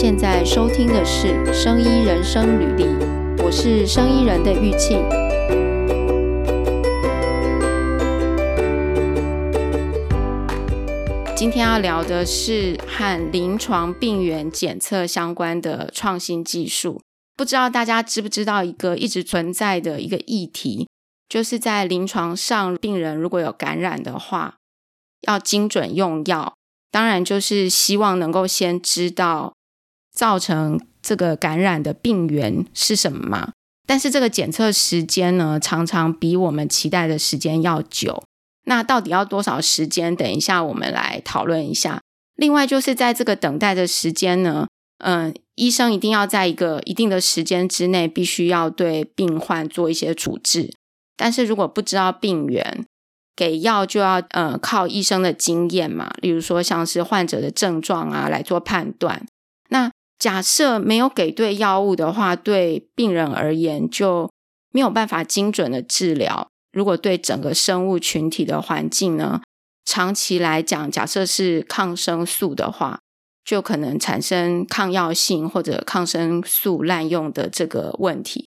现在收听的是《生医人生履历》，我是生医人的玉庆。今天要聊的是和临床病原检测相关的创新技术。不知道大家知不知道一个一直存在的一个议题，就是在临床上，病人如果有感染的话，要精准用药。当然，就是希望能够先知道造成这个感染的病源是什么嘛。但是这个检测时间呢，常常比我们期待的时间要久。那到底要多少时间？等一下我们来讨论一下。另外，就是在这个等待的时间呢，嗯，医生一定要在一个一定的时间之内，必须要对病患做一些处置。但是如果不知道病源，给药就要呃靠医生的经验嘛，例如说像是患者的症状啊来做判断。假设没有给对药物的话，对病人而言就没有办法精准的治疗。如果对整个生物群体的环境呢，长期来讲，假设是抗生素的话，就可能产生抗药性或者抗生素滥用的这个问题。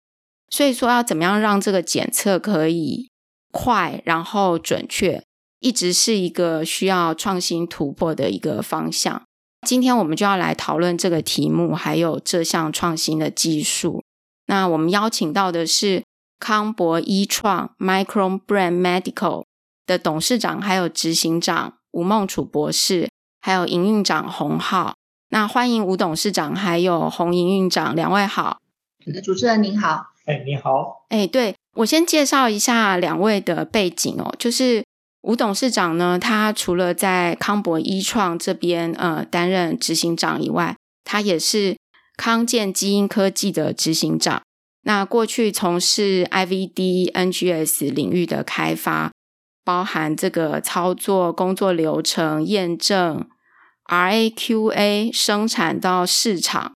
所以说，要怎么样让这个检测可以快，然后准确，一直是一个需要创新突破的一个方向。今天我们就要来讨论这个题目，还有这项创新的技术。那我们邀请到的是康博医创 Micron Brain Medical 的董事长，还有执行长吴梦楚博士，还有营运长洪浩。那欢迎吴董事长还有洪营运长两位好。主持人您好。哎，你好。哎，对。我先介绍一下两位的背景哦，就是吴董事长呢，他除了在康博医创这边呃担任执行长以外，他也是康健基因科技的执行长。那过去从事 IVD、NGS 领域的开发，包含这个操作、工作流程、验证、RAQA、生产到市场，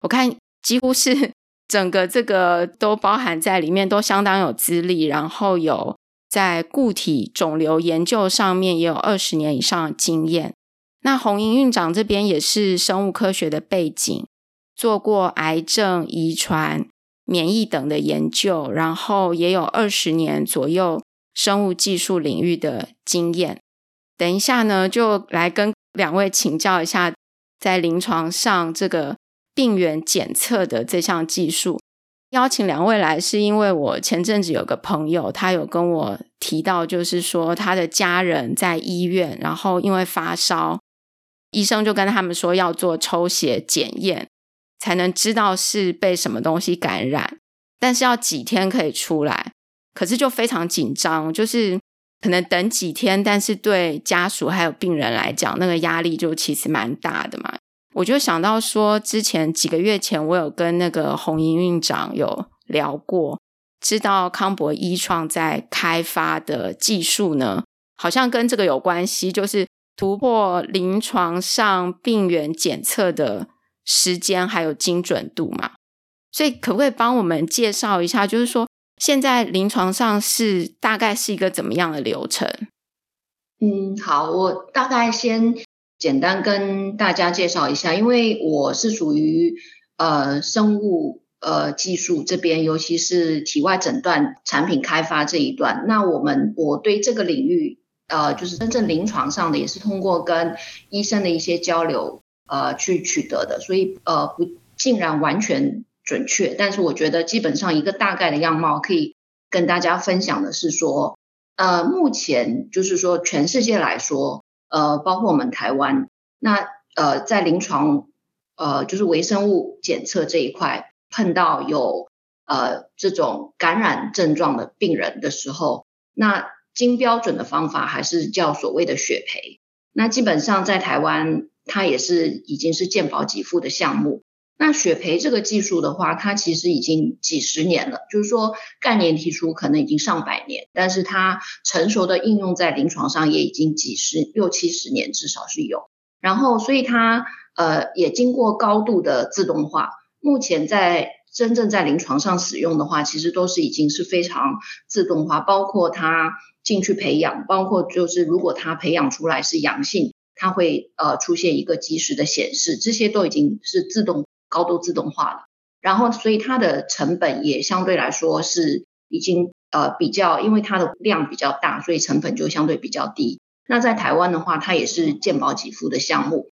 我看几乎是。整个这个都包含在里面，都相当有资历，然后有在固体肿瘤研究上面也有二十年以上的经验。那洪营院长这边也是生物科学的背景，做过癌症、遗传、免疫等的研究，然后也有二十年左右生物技术领域的经验。等一下呢，就来跟两位请教一下，在临床上这个。病原检测的这项技术，邀请两位来，是因为我前阵子有个朋友，他有跟我提到，就是说他的家人在医院，然后因为发烧，医生就跟他们说要做抽血检验，才能知道是被什么东西感染，但是要几天可以出来，可是就非常紧张，就是可能等几天，但是对家属还有病人来讲，那个压力就其实蛮大的嘛。我就想到说，之前几个月前，我有跟那个洪营运长有聊过，知道康博医创在开发的技术呢，好像跟这个有关系，就是突破临床上病原检测的时间还有精准度嘛。所以，可不可以帮我们介绍一下，就是说现在临床上是大概是一个怎么样的流程？嗯，好，我大概先。简单跟大家介绍一下，因为我是属于呃生物呃技术这边，尤其是体外诊断产品开发这一段。那我们我对这个领域呃，就是真正临床上的，也是通过跟医生的一些交流呃去取得的，所以呃不竟然完全准确，但是我觉得基本上一个大概的样貌可以跟大家分享的是说，呃目前就是说全世界来说。呃，包括我们台湾，那呃，在临床呃，就是微生物检测这一块，碰到有呃这种感染症状的病人的时候，那经标准的方法还是叫所谓的血培。那基本上在台湾，它也是已经是健保给付的项目。那血培这个技术的话，它其实已经几十年了，就是说概念提出可能已经上百年，但是它成熟的应用在临床上也已经几十六七十年，至少是有。然后，所以它呃也经过高度的自动化，目前在真正在临床上使用的话，其实都是已经是非常自动化，包括它进去培养，包括就是如果它培养出来是阳性，它会呃出现一个及时的显示，这些都已经是自动高度自动化了。然后，所以它的成本也相对来说是已经呃比较，因为它的量比较大，所以成本就相对比较低。那在台湾的话，它也是健保给付的项目。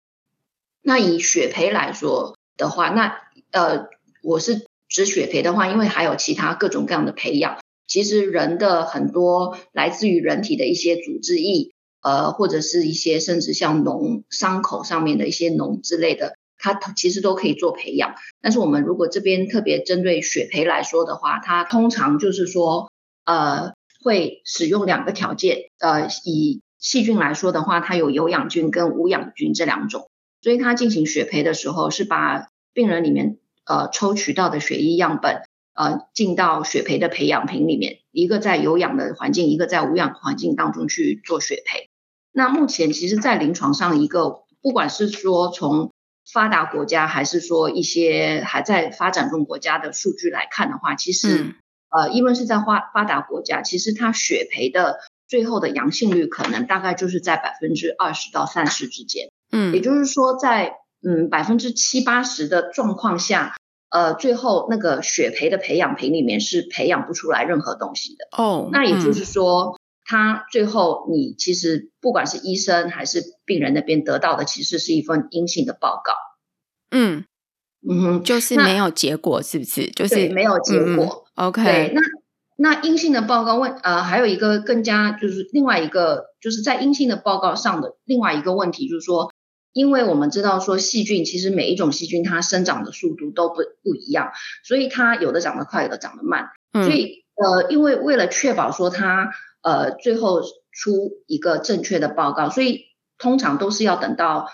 那以血培来说的话，那呃我是指血培的话，因为还有其他各种各样的培养。其实人的很多来自于人体的一些组织液，呃或者是一些甚至像脓伤口上面的一些脓之类的。它其实都可以做培养，但是我们如果这边特别针对血培来说的话，它通常就是说，呃，会使用两个条件，呃，以细菌来说的话，它有有氧菌跟无氧菌这两种，所以它进行血培的时候，是把病人里面呃抽取到的血液样本，呃，进到血培的培养瓶里面，一个在有氧的环境，一个在无氧环境当中去做血培。那目前其实，在临床上，一个不管是说从发达国家还是说一些还在发展中国家的数据来看的话，其实、嗯、呃，因为是在发发达国家，其实它血培的最后的阳性率可能大概就是在百分之二十到三十之间。嗯，也就是说在嗯百分之七八十的状况下，呃，最后那个血培的培养瓶里面是培养不出来任何东西的。哦，那也就是说，它、嗯、最后你其实不管是医生还是病人那边得到的，其实是一份阴性的报告。嗯嗯哼，就是没有结果，是不是？就是没有结果。嗯、OK，对，那那阴性的报告问呃，还有一个更加就是另外一个就是在阴性的报告上的另外一个问题，就是说，因为我们知道说细菌其实每一种细菌它生长的速度都不不一样，所以它有的长得快，有的长得慢。嗯、所以呃，因为为了确保说它呃最后出一个正确的报告，所以通常都是要等到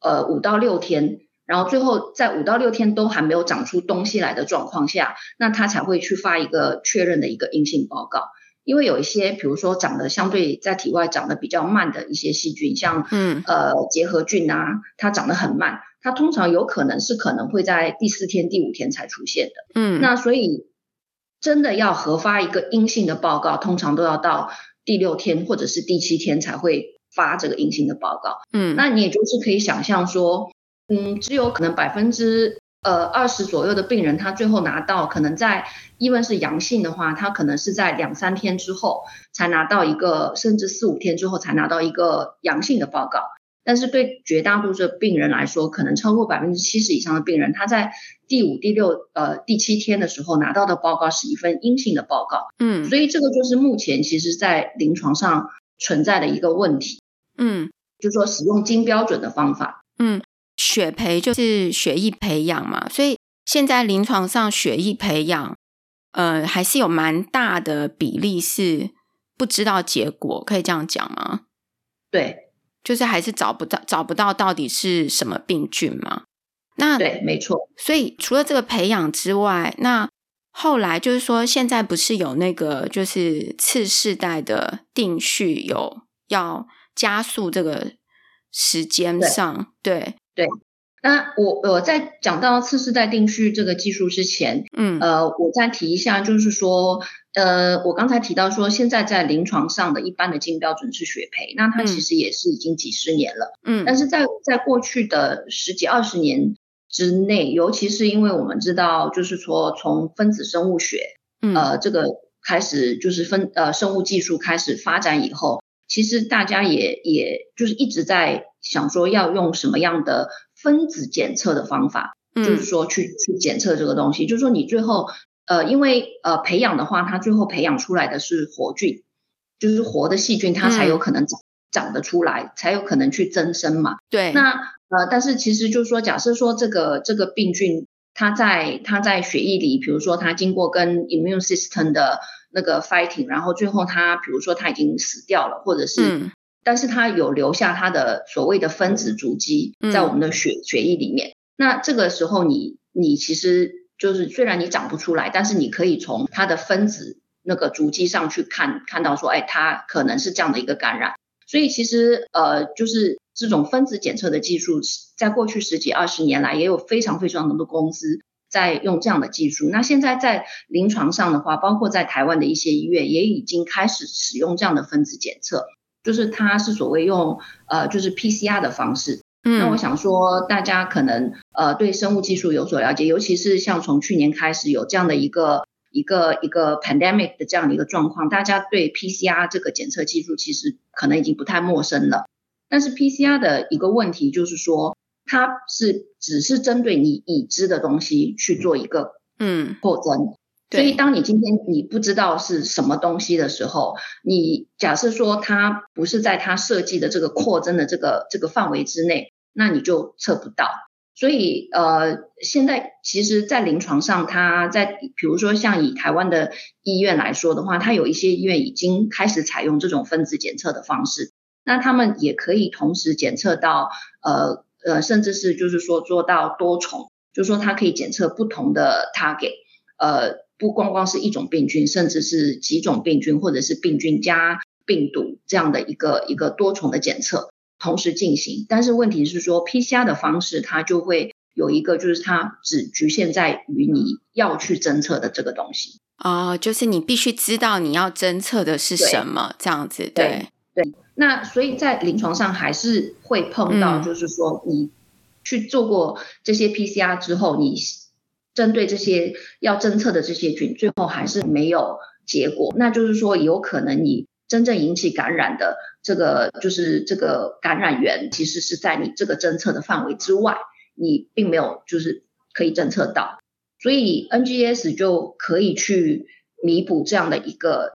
呃五到六天。然后最后在五到六天都还没有长出东西来的状况下，那他才会去发一个确认的一个阴性报告。因为有一些，比如说长得相对在体外长得比较慢的一些细菌，像嗯呃结核菌啊，它长得很慢，它通常有可能是可能会在第四天、第五天才出现的。嗯，那所以真的要核发一个阴性的报告，通常都要到第六天或者是第七天才会发这个阴性的报告。嗯，那你也就是可以想象说。嗯，只有可能百分之呃二十左右的病人，他最后拿到可能在，even 是阳性的话，他可能是在两三天之后才拿到一个，甚至四五天之后才拿到一个阳性的报告。但是对绝大多数的病人来说，可能超过百分之七十以上的病人，他在第五、第六、呃第七天的时候拿到的报告是一份阴性的报告。嗯，所以这个就是目前其实在临床上存在的一个问题。嗯，就说使用金标准的方法。嗯。血培就是血液培养嘛，所以现在临床上血液培养，呃，还是有蛮大的比例是不知道结果，可以这样讲吗？对，就是还是找不到找不到到底是什么病菌嘛。那对，没错。所以除了这个培养之外，那后来就是说，现在不是有那个就是次世代的定序，有要加速这个时间上，对。对对，那我我在讲到次世代定序这个技术之前，嗯，呃，我再提一下，就是说，呃，我刚才提到说，现在在临床上的一般的金标准是血培，那它其实也是已经几十年了，嗯，但是在在过去的十几二十年之内，尤其是因为我们知道，就是说从分子生物学，嗯，呃，这个开始就是分呃生物技术开始发展以后。其实大家也也就是一直在想说要用什么样的分子检测的方法，嗯、就是说去去检测这个东西，就是说你最后呃，因为呃培养的话，它最后培养出来的是活菌，就是活的细菌，它才有可能长、嗯、长得出来，才有可能去增生嘛。对。那呃，但是其实就是说，假设说这个这个病菌它在它在血液里，比如说它经过跟 immune system 的。那个 fighting，然后最后它比如说它已经死掉了，或者是，嗯、但是它有留下它的所谓的分子足迹在我们的血、嗯、血液里面。那这个时候你你其实就是虽然你长不出来，但是你可以从它的分子那个足迹上去看看到说，哎，它可能是这样的一个感染。所以其实呃，就是这种分子检测的技术，在过去十几二十年来，也有非常非常多的公司。在用这样的技术，那现在在临床上的话，包括在台湾的一些医院也已经开始使用这样的分子检测。就是它是所谓用呃就是 PCR 的方式。嗯，那我想说，大家可能呃对生物技术有所了解，尤其是像从去年开始有这样的一个一个一个 pandemic 的这样的一个状况，大家对 PCR 这个检测技术其实可能已经不太陌生了。但是 PCR 的一个问题就是说，它是只是针对你已知的东西去做一个嗯扩增。所以，当你今天你不知道是什么东西的时候，你假设说它不是在它设计的这个扩增的这个这个范围之内，那你就测不到。所以，呃，现在其实，在临床上，它在比如说像以台湾的医院来说的话，它有一些医院已经开始采用这种分子检测的方式，那他们也可以同时检测到，呃呃，甚至是就是说做到多重，就是说它可以检测不同的 target，呃。不光光是一种病菌，甚至是几种病菌，或者是病菌加病毒这样的一个一个多重的检测同时进行。但是问题是说，PCR 的方式它就会有一个，就是它只局限在于你要去侦测的这个东西。哦，就是你必须知道你要侦测的是什么，这样子。对对。那所以在临床上还是会碰到，就是说你去做过这些 PCR 之后，你。针对这些要侦测的这些菌，最后还是没有结果。那就是说，有可能你真正引起感染的这个，就是这个感染源，其实是在你这个侦测的范围之外，你并没有就是可以侦测到。所以 NGS 就可以去弥补这样的一个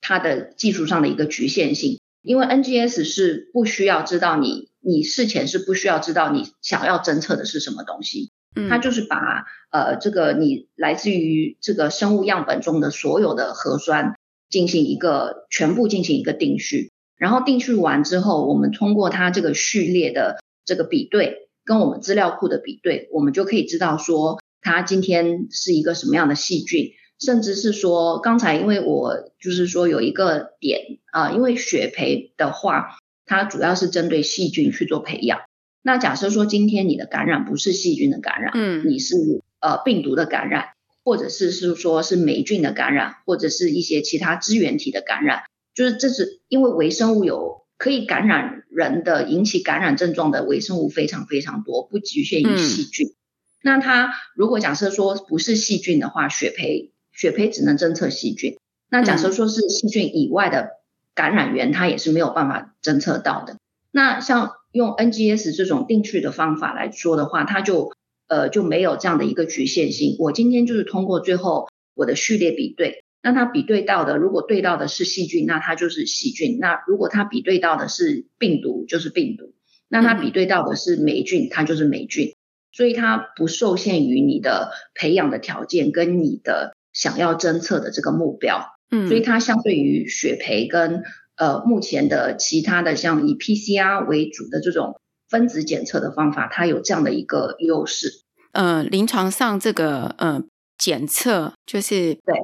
它的技术上的一个局限性，因为 NGS 是不需要知道你，你事前是不需要知道你想要侦测的是什么东西。它就是把呃这个你来自于这个生物样本中的所有的核酸进行一个全部进行一个定序，然后定序完之后，我们通过它这个序列的这个比对，跟我们资料库的比对，我们就可以知道说它今天是一个什么样的细菌，甚至是说刚才因为我就是说有一个点啊，因为血培的话，它主要是针对细菌去做培养。那假设说今天你的感染不是细菌的感染，嗯，你是呃病毒的感染，或者是是说是霉菌的感染，或者是一些其他支原体的感染，就是这是因为微生物有可以感染人的引起感染症状的微生物非常非常多，不局限于细菌。嗯、那它如果假设说不是细菌的话，血培血培只能侦测细菌。那假设说是细菌以外的感染源，它也是没有办法侦测到的。那像用 NGS 这种定序的方法来说的话，它就呃就没有这样的一个局限性。我今天就是通过最后我的序列比对，那它比对到的如果对到的是细菌，那它就是细菌；那如果它比对到的是病毒，就是病毒；那它比对到的是霉菌，它就是霉菌。所以它不受限于你的培养的条件跟你的想要侦测的这个目标。嗯，所以它相对于血培跟呃，目前的其他的像以 PCR 为主的这种分子检测的方法，它有这样的一个优势。呃，临床上这个呃检测就是对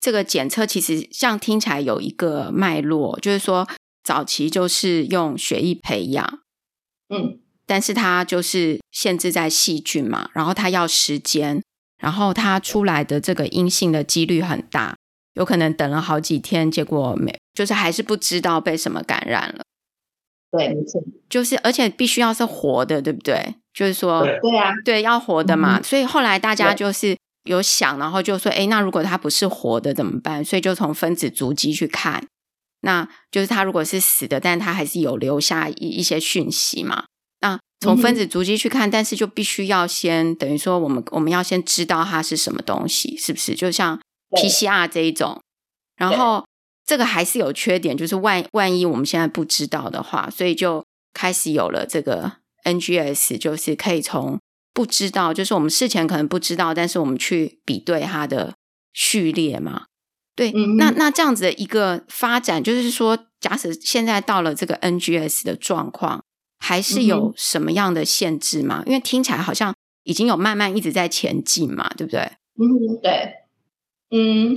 这个检测，其实像听起来有一个脉络，就是说早期就是用血液培养，嗯，但是它就是限制在细菌嘛，然后它要时间，然后它出来的这个阴性的几率很大。有可能等了好几天，结果没，就是还是不知道被什么感染了。对，没错，就是而且必须要是活的，对不对？就是说，对，对啊，对，要活的嘛。嗯、所以后来大家就是有想，然后就说，哎，那如果它不是活的怎么办？所以就从分子足迹去看，那就是它如果是死的，但它还是有留下一一些讯息嘛。那从分子足迹去看，嗯、但是就必须要先等于说，我们我们要先知道它是什么东西，是不是？就像。PCR 这一种，然后这个还是有缺点，就是万万一我们现在不知道的话，所以就开始有了这个 NGS，就是可以从不知道，就是我们事前可能不知道，但是我们去比对它的序列嘛。对，嗯、那那这样子的一个发展，就是说，假使现在到了这个 NGS 的状况，还是有什么样的限制吗？嗯、因为听起来好像已经有慢慢一直在前进嘛，对不对？嗯，对。嗯，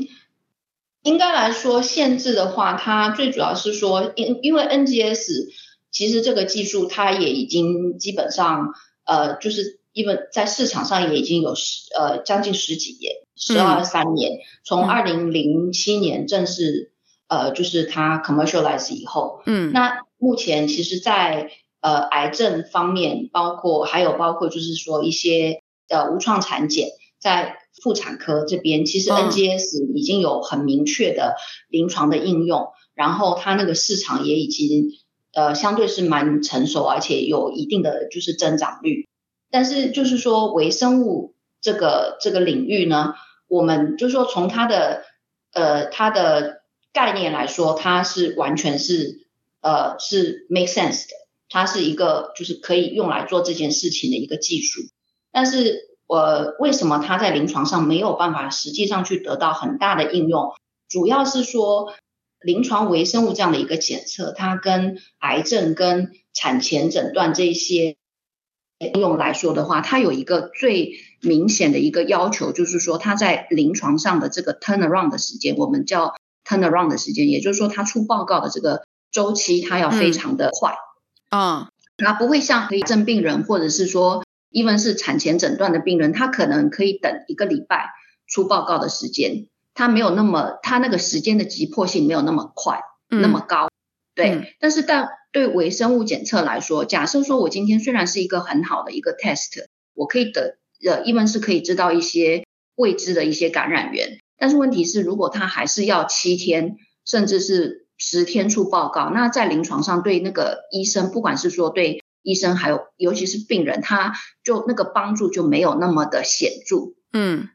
应该来说，限制的话，它最主要是说，因因为 NGS 其实这个技术它也已经基本上，呃，就是因为在市场上也已经有十呃将近十几年，十二三年，从二零零七年正式呃，就是它 commercialize 以后，嗯，那目前其实在呃癌症方面，包括还有包括就是说一些呃无创产检，在妇产科这边，其实 NGS 已经有很明确的临床的应用，嗯、然后它那个市场也已经呃相对是蛮成熟，而且有一定的就是增长率。但是就是说微生物这个这个领域呢，我们就是说从它的呃它的概念来说，它是完全是呃是 make sense 的，它是一个就是可以用来做这件事情的一个技术。但是，呃，为什么它在临床上没有办法实际上去得到很大的应用？主要是说，临床微生物这样的一个检测，它跟癌症跟产前诊断这些应用来说的话，它有一个最明显的一个要求，就是说它在临床上的这个 turnaround 的时间，我们叫。turnaround 的时间，也就是说，它出报告的这个周期，它要非常的快啊，它、嗯、不会像可以症病人，或者是说，even 是产前诊断的病人，他可能可以等一个礼拜出报告的时间，他没有那么，他那个时间的急迫性没有那么快，嗯、那么高，对。嗯、但是，但对微生物检测来说，假设说我今天虽然是一个很好的一个 test，我可以得呃，even 是可以知道一些未知的一些感染源。但是问题是，如果他还是要七天，甚至是十天出报告，那在临床上对那个医生，不管是说对医生，还有尤其是病人，他就那个帮助就没有那么的显著。嗯，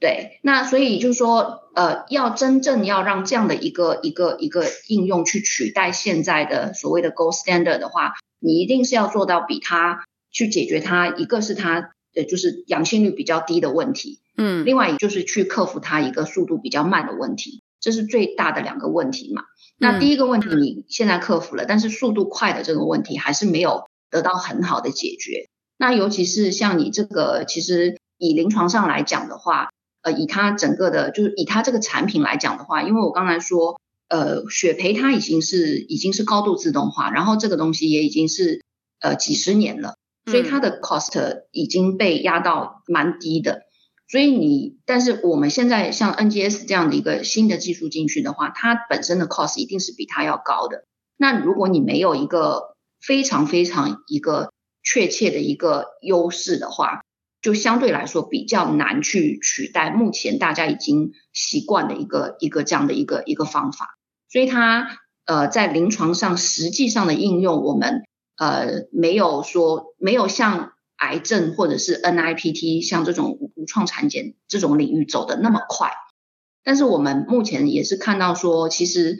对。那所以就是说，呃，要真正要让这样的一个一个一个应用去取代现在的所谓的 gold standard 的话，你一定是要做到比它去解决它，一个是它的就是阳性率比较低的问题。嗯，另外就是去克服它一个速度比较慢的问题，这是最大的两个问题嘛。那第一个问题你现在克服了，但是速度快的这个问题还是没有得到很好的解决。那尤其是像你这个，其实以临床上来讲的话，呃，以它整个的，就是以它这个产品来讲的话，因为我刚才说，呃，血培它已经是已经是高度自动化，然后这个东西也已经是呃几十年了，所以它的 cost 已经被压到蛮低的。所以你，但是我们现在像 NGS 这样的一个新的技术进去的话，它本身的 cost 一定是比它要高的。那如果你没有一个非常非常一个确切的一个优势的话，就相对来说比较难去取代目前大家已经习惯的一个一个这样的一个一个方法。所以它呃在临床上实际上的应用，我们呃没有说没有像。癌症或者是 NIPT 像这种无创产检这种领域走得那么快，但是我们目前也是看到说，其实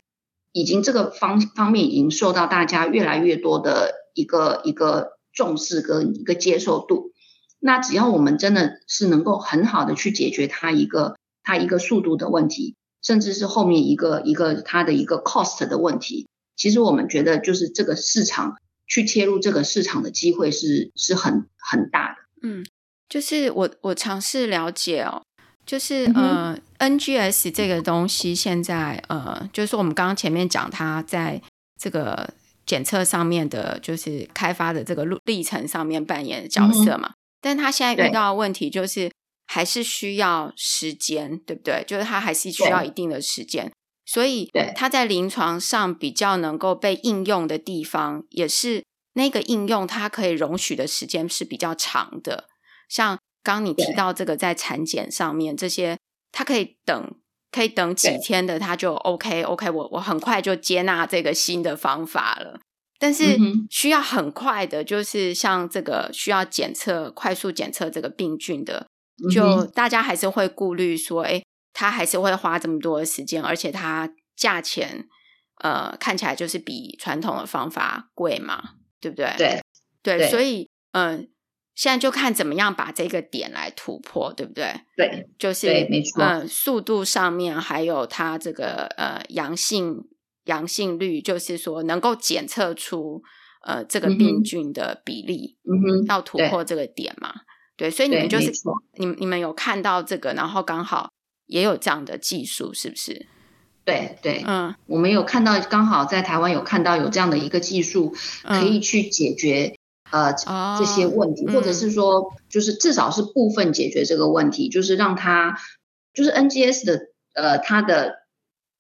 已经这个方方面已经受到大家越来越多的一个一个重视跟一个接受度。那只要我们真的是能够很好的去解决它一个它一个速度的问题，甚至是后面一个一个它的一个 cost 的问题，其实我们觉得就是这个市场。去切入这个市场的机会是是很很大的。嗯，就是我我尝试了解哦，就是、呃，NGS 这个东西现在呃，就是我们刚刚前面讲它在这个检测上面的，就是开发的这个路历程上面扮演的角色嘛。嗯、但它现在遇到的问题就是还是需要时间，对，对不对？就是它还是需要一定的时间。所以，它在临床上比较能够被应用的地方，也是那个应用它可以容许的时间是比较长的。像刚你提到这个在产检上面，这些它可以等，可以等几天的，它就 OK OK，我我很快就接纳这个新的方法了。但是需要很快的，就是像这个需要检测、快速检测这个病菌的，就大家还是会顾虑说，哎。它还是会花这么多的时间，而且它价钱，呃，看起来就是比传统的方法贵嘛，对不对？对对，所以，嗯、呃，现在就看怎么样把这个点来突破，对不对？对，就是，没错，嗯、呃，速度上面还有它这个呃阳性阳性率，就是说能够检测出呃这个病菌的比例，嗯哼，要突破这个点嘛？对，对，所以你们就是你们你们有看到这个，然后刚好。也有这样的技术，是不是？对对，嗯，我们有看到，刚好在台湾有看到有这样的一个技术，可以去解决、嗯、呃这些问题，哦、或者是说，就是至少是部分解决这个问题，嗯、就是让它，就是 NGS 的呃它的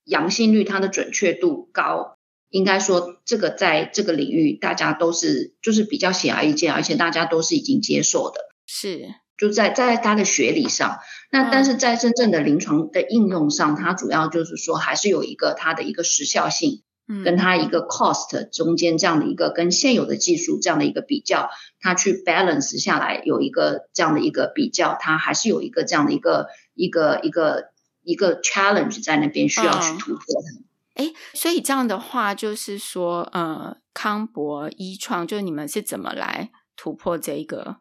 阳性率它的准确度高，应该说这个在这个领域大家都是就是比较显而易见，而且大家都是已经接受的，是就在在他的学理上。那但是在真正的临床的应用上，它主要就是说还是有一个它的一个时效性。跟它一个 cost 中间这样的一个跟现有的技术这样的一个比较，它去 balance 下来有一个这样的一个比较，它还是有一个这样的一个一个一个一个 challenge 在那边需要去突破的。哎、嗯，所以这样的话就是说，呃，康博医创就你们是怎么来突破这一个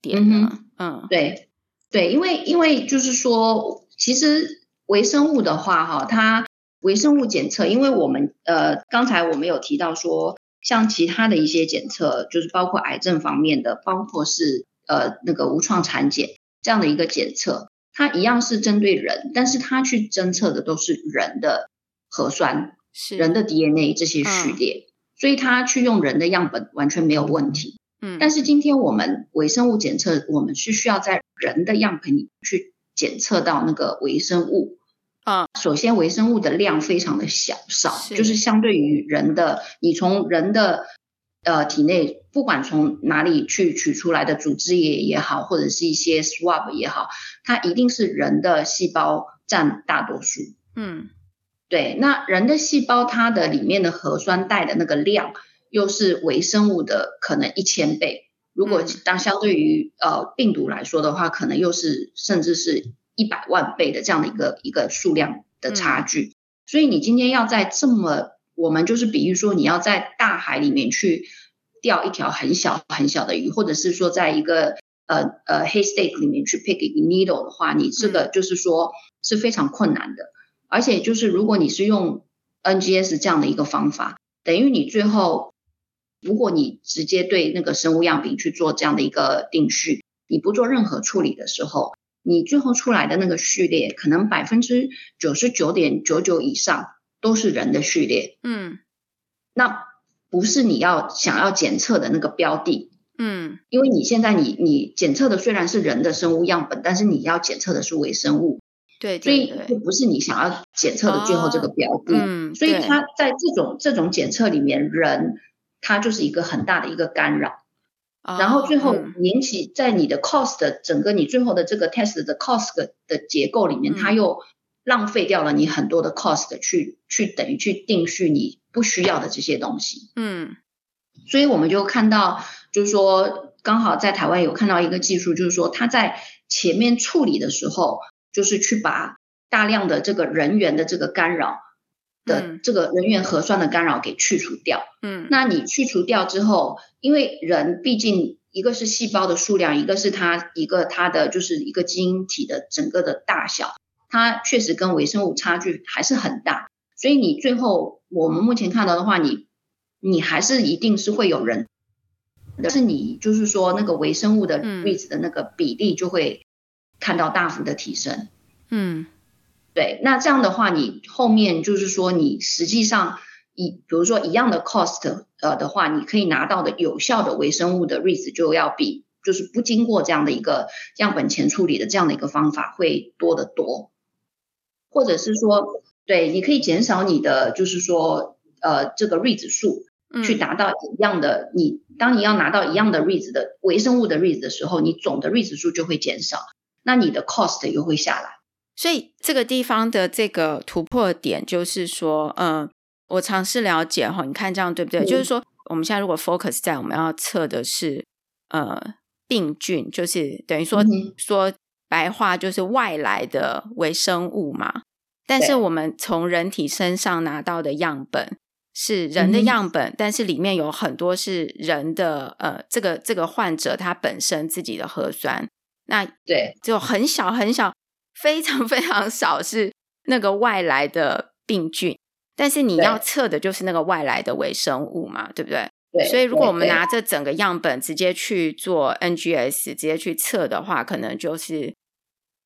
点呢？嗯，嗯对对，因为因为就是说，其实微生物的话，哈，它。微生物检测，因为我们呃刚才我们有提到说，像其他的一些检测，就是包括癌症方面的，包括是呃那个无创产检这样的一个检测，它一样是针对人，但是它去侦测的都是人的核酸，是人的 DNA 这些序列，嗯，所以它去用人的样本完全没有问题。嗯，但是今天我们微生物检测，我们是需要在人的样本里去检测到那个微生物。啊，首先微生物的量非常的小少，是就是相对于人的，你从人的呃体内，不管从哪里去取出来的组织液也好，或者是一些 swab 也好，它一定是人的细胞占大多数。嗯，对，那人的细胞它的里面的核酸带的那个量，又是微生物的可能一千倍。如果当相对于呃病毒来说的话，可能又是甚至是。一百万倍的这样的一个一个数量的差距，嗯，所以你今天要在这么，我们就是比喻说，你要在大海里面去钓一条很小很小的鱼，或者是说在一个呃呃 haystack 里面去 pick 一个 needle 的话，你这个就是说是非常困难的。而且就是如果你是用 NGS 这样的一个方法，等于你最后，如果你直接对那个生物样品去做这样的一个定序，你不做任何处理的时候。你最后出来的那个序列，可能百分之九十九点九九以上都是人的序列。嗯，那不是你要想要检测的那个标的。嗯，因为你现在你你检测的虽然是人的生物样本，但是你要检测的是微生物。对，对，对，所以不是你想要检测的最后这个标的。哦，嗯，所以它在这种这种检测里面，人它就是一个很大的一个干扰。然后最后引起在你的 cost 的整个你最后的这个 test 的 cost 的结构里面，它又浪费掉了你很多的 cost 去去等于去定序你不需要的这些东西。嗯，所以我们就看到，就是说刚好在台湾有看到一个技术，就是说它在前面处理的时候，就是去把大量的这个人员的这个干扰。的这个人员核酸的干扰给去除掉，嗯，那你去除掉之后，因为人毕竟一个是细胞的数量，一个是它一个它的就是一个基因体的整个的大小，它确实跟微生物差距还是很大，所以你最后我们目前看到的话，你你还是一定是会有人，但是你就是说那个微生物的 reads 的那个比例就会看到大幅的提升，嗯。对，那这样的话，你后面就是说，你实际上一，比如说一样的 cost，呃的话，你可以拿到的有效的微生物的 reads 就要比就是不经过这样的一个样本前处理的这样的一个方法会多得多，或者是说，对，你可以减少你的就是说，呃，这个 reads 数，去达到一样的，你当你要拿到一样的 reads 的微生物的 reads 的时候，你总的 reads 数就会减少，那你的 cost 又会下来。所以这个地方的这个突破点就是说，嗯、呃，我尝试了解哈，你看这样对不对？嗯、就是说，我们现在如果 focus 在我们要测的是呃病菌，就是等于说、嗯、说白话就是外来的微生物嘛。但是我们从人体身上拿到的样本是人的样本，嗯、但是里面有很多是人的呃这个这个患者他本身自己的核酸，那对，就很小很小。非常非常少是那个外来的病菌，但是你要测的就是那个外来的微生物嘛，对，对不对？对。所以如果我们拿这整个样本直接去做 NGS，直接去测的话，可能就是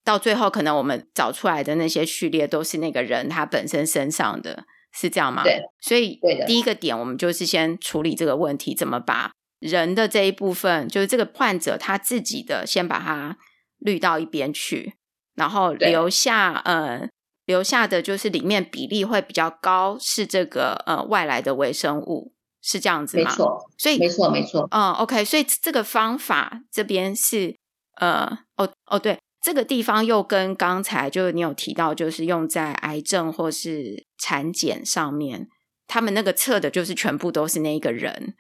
到最后，可能我们找出来的那些序列都是那个人他本身身上的，是这样吗？对。所以第一个点，我们就是先处理这个问题，怎么把人的这一部分，就是这个患者他自己的，先把它滤到一边去。然后留下呃留下的就是里面比例会比较高，是这个呃外来的微生物，是这样子吗？没错，所以没错没错。嗯，OK，所以这个方法这边是呃哦哦对，这个地方又跟刚才就是你有提到，就是用在癌症或是产检上面，他们那个测的就是全部都是那一个人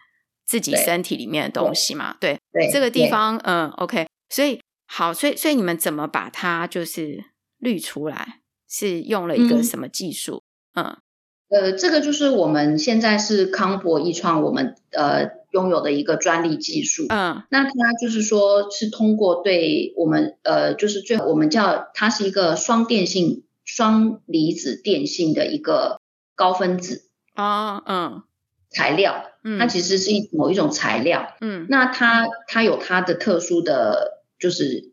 自己身体里面的东西嘛？对对，对，这个地方嗯 OK，所以好，所以所以你们怎么把它就是滤出来？是用了一个什么技术？嗯，嗯呃，这个就是我们现在是康博易创我们呃拥有的一个专利技术。嗯，那它就是说是通过对我们呃，就是最我们叫它是一个双电性双离子电性的一个高分子啊，嗯，材料，嗯，它其实是一某一种材料，嗯，那它它有它的特殊的就是。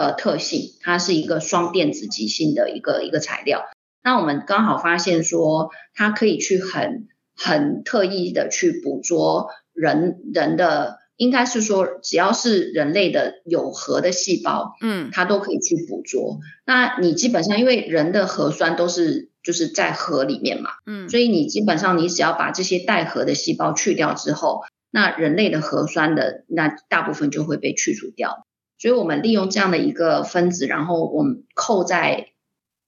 呃，特性，它是一个双电子极性的一个一个材料。那我们刚好发现说，它可以去很很特意的去捕捉人人的，应该是说只要是人类的有核的细胞，嗯，它都可以去捕捉。那你基本上因为人的核酸都是就是在核里面嘛，嗯，所以你基本上你只要把这些带核的细胞去掉之后，那人类的核酸的那大部分就会被去除掉。所以我们利用这样的一个分子，然后我们扣在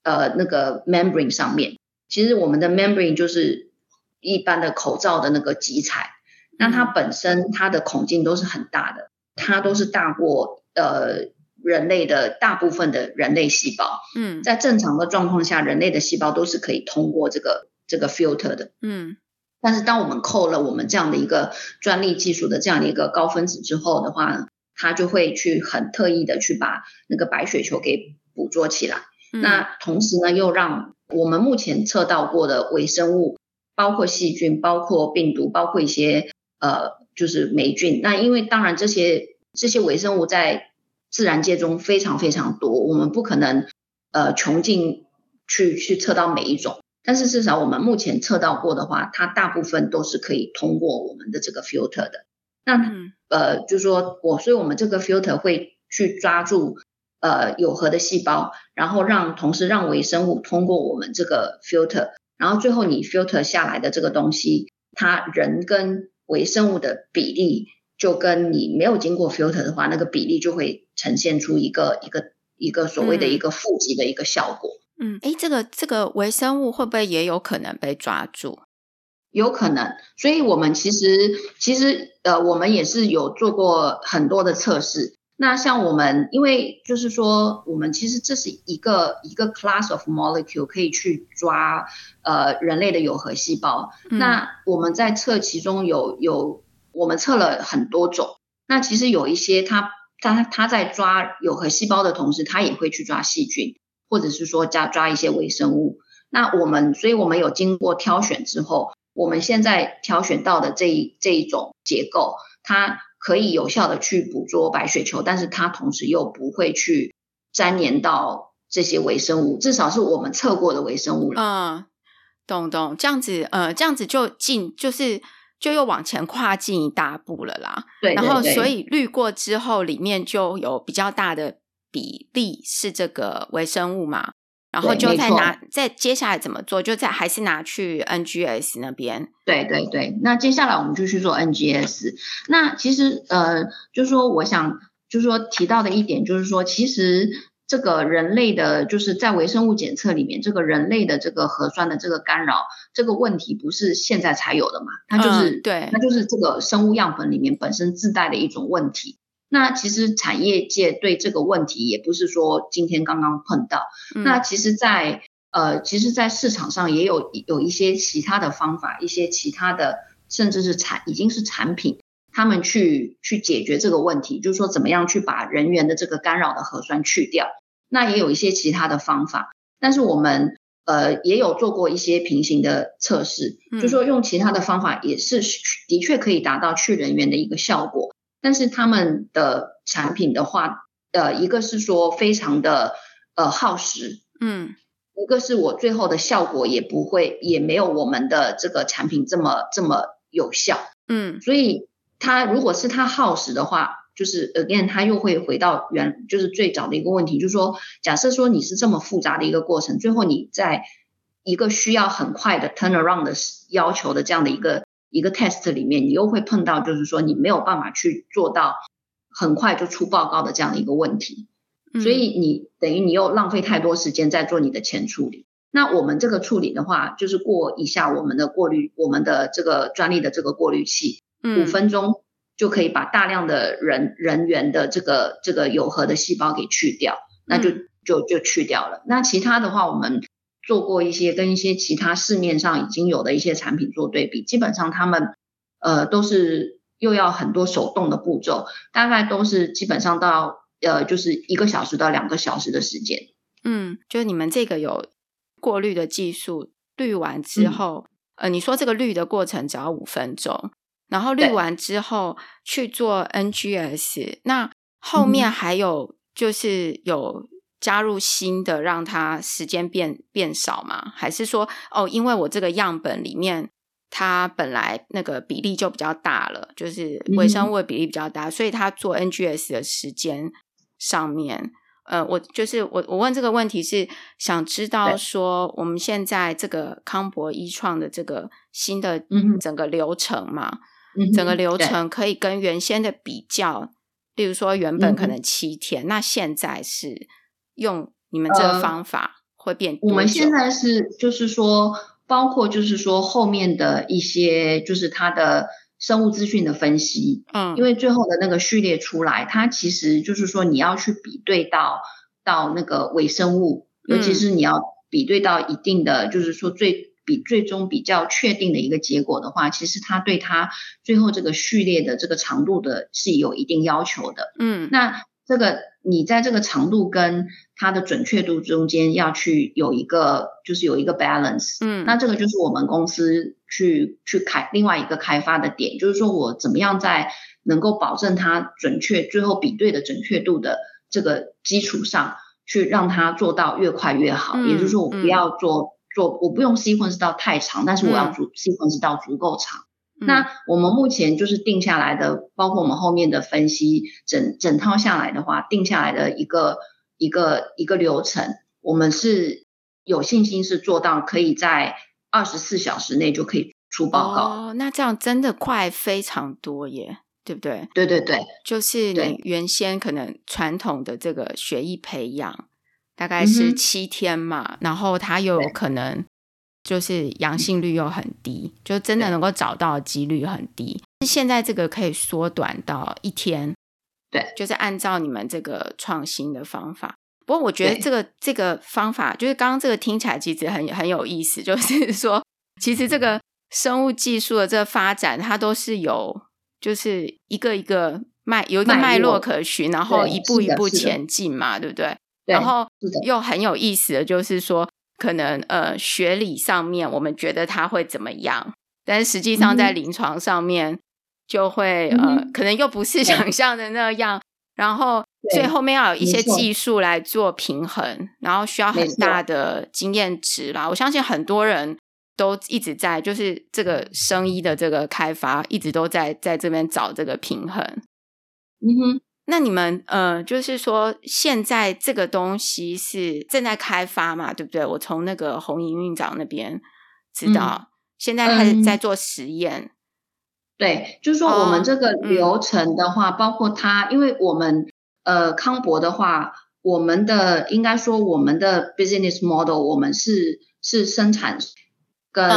呃那个 membrane 上面。其实我们的 membrane 就是一般的口罩的那个基材，那它本身它的孔径都是很大的，它都是大过呃人类的大部分的人类细胞。嗯，在正常的状况下，人类的细胞都是可以通过这个这个 filter 的。嗯，但是当我们扣了我们这样的一个专利技术的这样的一个高分子之后的话，它就会去很特意的去把那个白血球给捕捉起来，嗯、那同时呢，又让我们目前测到过的微生物，包括细菌、包括病毒、包括一些呃，就是霉菌。那因为当然这些这些微生物在自然界中非常非常多，我们不可能呃穷尽去去测到每一种，但是至少我们目前测到过的话，它大部分都是可以通过我们的这个 filter 的。那、嗯、呃，就是说我，所以我们这个 filter 会去抓住呃有核的细胞，然后让同时让微生物通过我们这个 filter，然后最后你 filter 下来的这个东西，它人跟微生物的比例，就跟你没有经过 filter 的话，那个比例就会呈现出一个一个一个所谓的一个负极的一个效果。嗯，诶，这个这个微生物会不会也有可能被抓住？有可能，所以我们其实其实呃，我们也是有做过很多的测试。那像我们，因为就是说，我们其实这是一个一个 class of molecule 可以去抓呃人类的有核细胞。嗯。那我们在测其中有有我们测了很多种。那其实有一些它它它在抓有核细胞的同时，它也会去抓细菌，或者是说加抓一些微生物。那我们所以我们有经过挑选之后。我们现在挑选到的这一这一种结构，它可以有效的去捕捉白血球，但是它同时又不会去粘连到这些微生物，至少是我们测过的微生物了。嗯，懂懂，这样子，呃，这样子就进，就是就又往前跨进一大步了啦。对，对，对，然后所以滤过之后，里面就有比较大的比例是这个微生物嘛。然后就再拿，再接下来怎么做？就再还是拿去 NGS 那边。对对对，那接下来我们就去做 NGS。那其实呃，就是说，我想就是说提到的一点，就是说，其实这个人类的，就是在微生物检测里面，这个人类的这个核酸的这个干扰这个问题，不是现在才有的嘛？它就是、嗯、对，它就是这个生物样本里面本身自带的一种问题。那其实产业界对这个问题也不是说今天刚刚碰到。嗯、那其实在，在呃，其实，在市场上也有有一些其他的方法，一些其他的，甚至是产已经是产品，他们去去解决这个问题，就是说怎么样去把人员的这个干扰的核酸去掉。那也有一些其他的方法，但是我们呃也有做过一些平行的测试，就是说用其他的方法也是的确可以达到去人员的一个效果。但是他们的产品的话，呃，一个是说非常的呃耗时，嗯，一个是我最后的效果也不会，也没有我们的这个产品这么这么有效，嗯，所以它如果是它耗时的话，就是 again，它又会回到原，就是最早的一个问题，就是说，假设说你是这么复杂的一个过程，最后你在一个需要很快的 turnaround 的要求的这样的一个一个 test 里面，你又会碰到，就是说你没有办法去做到很快就出报告的这样的一个问题，所以你等于你又浪费太多时间在做你的前处理。那我们这个处理的话，就是过一下我们的过滤，我们的这个专利的这个过滤器，五分钟就可以把大量的人人员的这个这个有核的细胞给去掉，那就就就去掉了。那其他的话，我们做过一些跟一些其他市面上已经有的一些产品做对比，基本上他们呃都是又要很多手动的步骤，大概都是基本上到呃就是一个小时到两个小时的时间。嗯，就是你们这个有。过滤的技术滤完之后，嗯、呃，你说这个滤的过程只要五分钟，然后滤完之后去做 NGS，那后面还有就是有加入新的，让它时间变变少吗？还是说哦，因为我这个样本里面它本来那个比例就比较大了，就是微生物的比例比较大，嗯、所以它做 NGS 的时间上面。呃，我就是我，我问这个问题是想知道说，我们现在这个康博医创的这个新的整个流程嘛，嗯、整个流程可以跟原先的比较，例如说原本可能七天，嗯、那现在是用你们这个方法会变？呃，我们现在是就是说，包括就是说后面的一些就是它的。生物资讯的分析，嗯，因为最后的那个序列出来，它其实就是说你要去比对到到那个微生物，尤其是你要比对到一定的，嗯、就是说最比最终比较确定的一个结果的话，其实它对它最后这个序列的这个长度的是有一定要求的，嗯，那这个。你在这个长度跟它的准确度中间要去有一个，就是有一个 balance，嗯，那这个就是我们公司去去开另外一个开发的点，就是说我怎么样在能够保证它准确，最后比对的准确度的这个基础上去让它做到越快越好，嗯，也就是说我不要做做，我不用 sequence 到太长，但是我要足 sequence 到足够长。那我们目前就是定下来的，包括我们后面的分析，整整套下来的话，定下来的一个一个一个流程，我们是有信心是做到可以在二十四小时内就可以出报告。哦，那这样真的快非常多耶，对不对？对对对，就是你原先可能传统的这个学艺培养大概是七天嘛，嗯、然后它又有可能。就是阳性率又很低，就真的能够找到的几率很低。现在这个可以缩短到一天，对，就是按照你们这个创新的方法。不过我觉得这个这个方法，就是刚刚这个听起来其实很很有意思，就是说，其实这个生物技术的这个发展，它都是有就是一个一个脉有一个脉络可循，然后一步一步前进嘛，对不对？对然后又很有意思的就是说。可能呃，学理上面我们觉得它会怎么样，但是实际上在临床上面就会、嗯、呃，可能又不是想象的那样。对然后最后面要有一些技术来做平衡，然后需要很大的经验值啦。我相信很多人都一直在，就是这个生医的这个开发，一直都在在这边找这个平衡。嗯哼。那你们呃，就是说现在这个东西是正在开发嘛，对不对？我从那个红营运长那边知道，嗯、现在开始在做实验。嗯、对，就是说我们这个流程的话，包括它，因为我们呃康博的话，我们的应该说我们的 business model，我们是是生产跟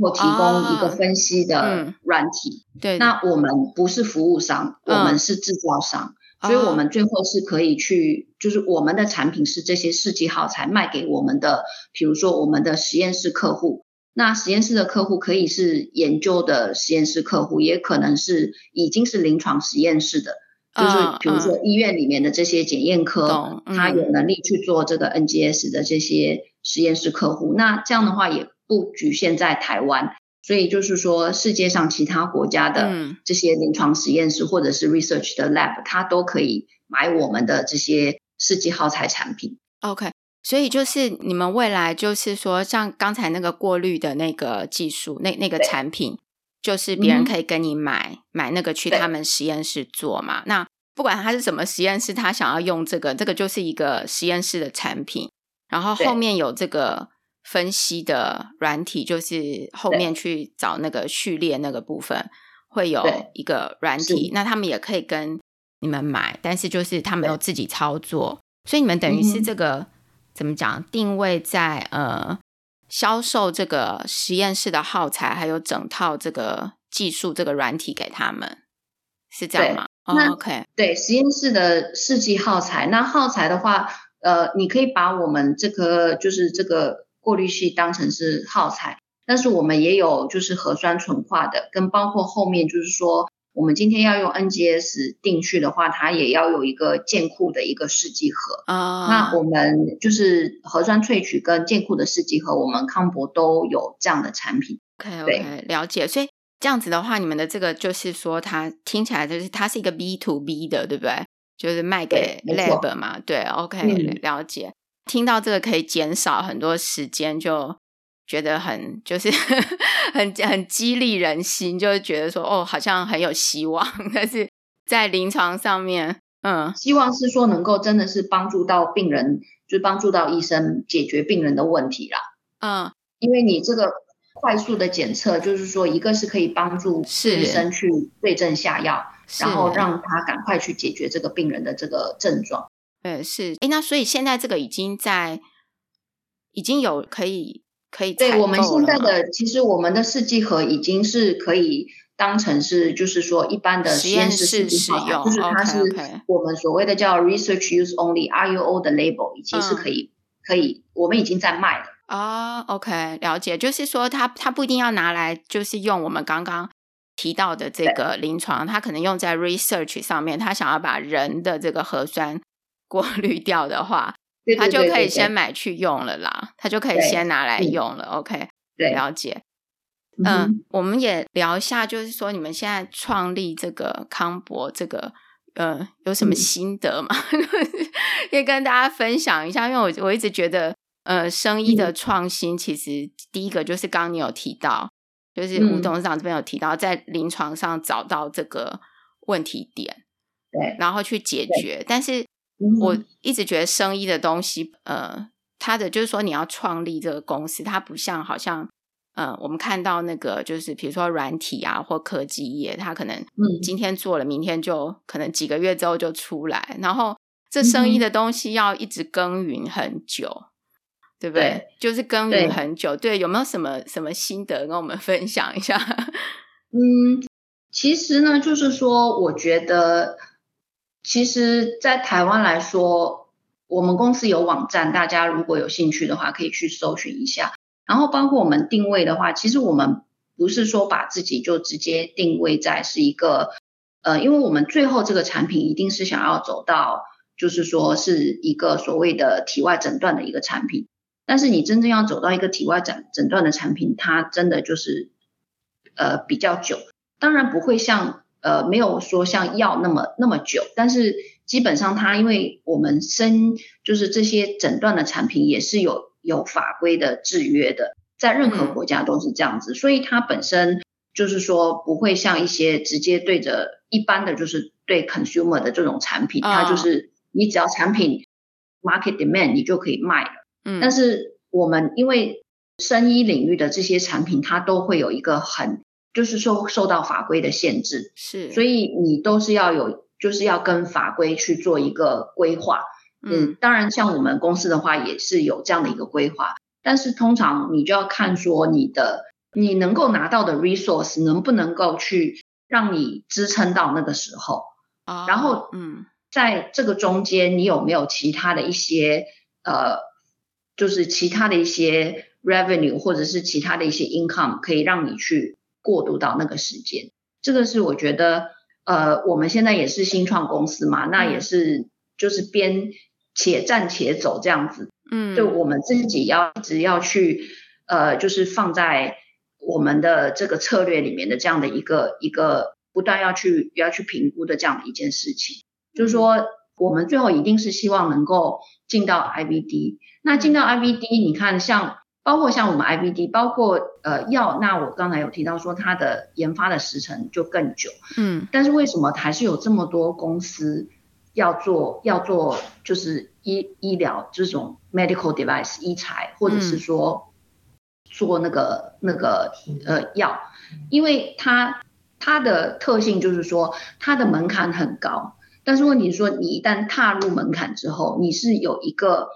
或提供一个分析的软体。对，那我们不是服务商，嗯、我们是制造商。所以我们最后是可以去，就是我们的产品是这些试剂耗材卖给我们的，比如说我们的实验室客户。那实验室的客户可以是研究的实验室客户，也可能是已经是临床实验室的，就是比如说医院里面的这些检验科，他有能力去做这个 NGS 的这些实验室客户。那这样的话也不局限在台湾。所以就是说，世界上其他国家的这些临床实验室或者是 research 的 lab，它都可以买我们的这些试剂耗材产品。OK，所以就是你们未来就是说，像刚才那个过滤的那个技术，那那个产品，就是别人可以跟你买、嗯、买那个去他们实验室做嘛。那不管他是什么实验室，他想要用这个，这个就是一个实验室的产品。然后后面有这个分析的软体，就是后面去找那个序列那个部分，会有一个软体。那他们也可以跟你们买，但是就是他们有自己操作，所以你们等于是这个、嗯、怎么讲？定位在呃销售这个实验室的耗材，还有整套这个技术这个软体给他们，是这样吗？那 OK，对，实验室的试剂耗材，那耗材的话，呃，你可以把我们这个就是这个过滤器当成是耗材，但是我们也有就是核酸纯化的，跟包括后面就是说，我们今天要用 NGS 定序的话，它也要有一个建库的一个试剂盒啊。Uh, 那我们就是核酸萃取跟建库的试剂盒，我们康博都有这样的产品。OK OK，了解，所以。这样子的话，你们的这个就是说，它听起来就是它是一个 B to B 的，对不对？就是卖给 lab 嘛，对，对，OK，嗯，了解。听到这个可以减少很多时间，就觉得很就是 很很激励人心，就觉得说哦，好像很有希望。但是在临床上面，嗯，希望是说能够真的是帮助到病人，就帮助到医生解决病人的问题啦。嗯，因为你这个。快速的检测，就是说，一个是可以帮助医生去对症下药，然后让他赶快去解决这个病人的这个症状。对，是。哎，那所以现在这个已经在已经有可以可以对我们现在的，其实我们的试剂盒已经是可以当成是，就是说一般的实验室使用，就是它是我们所谓的叫 Research Use Only（RUO） 的 label，已经是可以、嗯、可以，我们已经在卖了。啊、oh，OK，了解，就是说它它不一定要拿来，就是用我们刚刚提到的这个临床，它可能用在 research 上面，他想要把人的这个核酸过 滤掉的话，对对对对对，他就可以先买去用了啦，他就可以先拿来用了，OK，对，了解。嗯、呃，我们也聊一下，就是说你们现在创立这个康博，这个呃有什么心得吗？可、嗯、以跟大家分享一下，因为我我一直觉得。呃，生意的创新其实第一个就是刚刚你有提到，就是吴董事长这边有提到，在临床上找到这个问题点，对，然后去解决。但是我一直觉得生意的东西，呃，它的就是说你要创立这个公司，它不像好像，呃，我们看到那个就是比如说软体啊或科技业，它可能今天做了，明天就可能几个月之后就出来，然后这生意的东西要一直耕耘很久。对不对？对，就是耕耘很久。对，对，有没有什么什么心得跟我们分享一下？嗯，其实呢，就是说，我觉得，其实，在台湾来说，我们公司有网站，大家如果有兴趣的话，可以去搜寻一下。然后，包括我们定位的话，其实我们不是说把自己就直接定位在是一个，呃，因为我们最后这个产品一定是想要走到，就是说是一个所谓的体外诊断的一个产品。但是你真正要走到一个体外诊诊断的产品，它真的就是呃比较久，当然不会像呃没有说像药那么那么久，但是基本上它因为我们生就是这些诊断的产品也是有有法规的制约的，在任何国家都是这样子，所以它本身就是说不会像一些直接对着一般的就是对 consumer 的这种产品，它就是你只要产品 market demand 你就可以卖了。嗯，但是我们因为生医领域的这些产品，它都会有一个很，就是受受到法规的限制，是，所以你都是要有，就是要跟法规去做一个规划。嗯，当然像我们公司的话，也是有这样的一个规划，但是通常你就要看说你的你能够拿到的 resource 能不能够去让你支撑到那个时候。哦，然后嗯，在这个中间你有没有其他的一些呃。就是其他的一些 revenue 或者是其他的一些 income 可以让你去过渡到那个时间，这个是我觉得，呃，我们现在也是新创公司嘛，那也是就是边且战且走这样子，嗯，就我们自己要一直要去，呃，就是放在我们的这个策略里面的这样的一个一个不断要去要去评估的这样的一件事情，就是说。我们最后一定是希望能够进到 IVD。那进到 IVD，你看像包括像我们 I B D，包括呃药，那我刚才有提到说它的研发的时程就更久，嗯，但是为什么还是有这么多公司要做要做就是医医疗这种 medical device 医材，或者是说做那个、嗯、那个呃药，因为它它的特性就是说它的门槛很高，但是问题是说你一旦踏入门槛之后，你是有一个。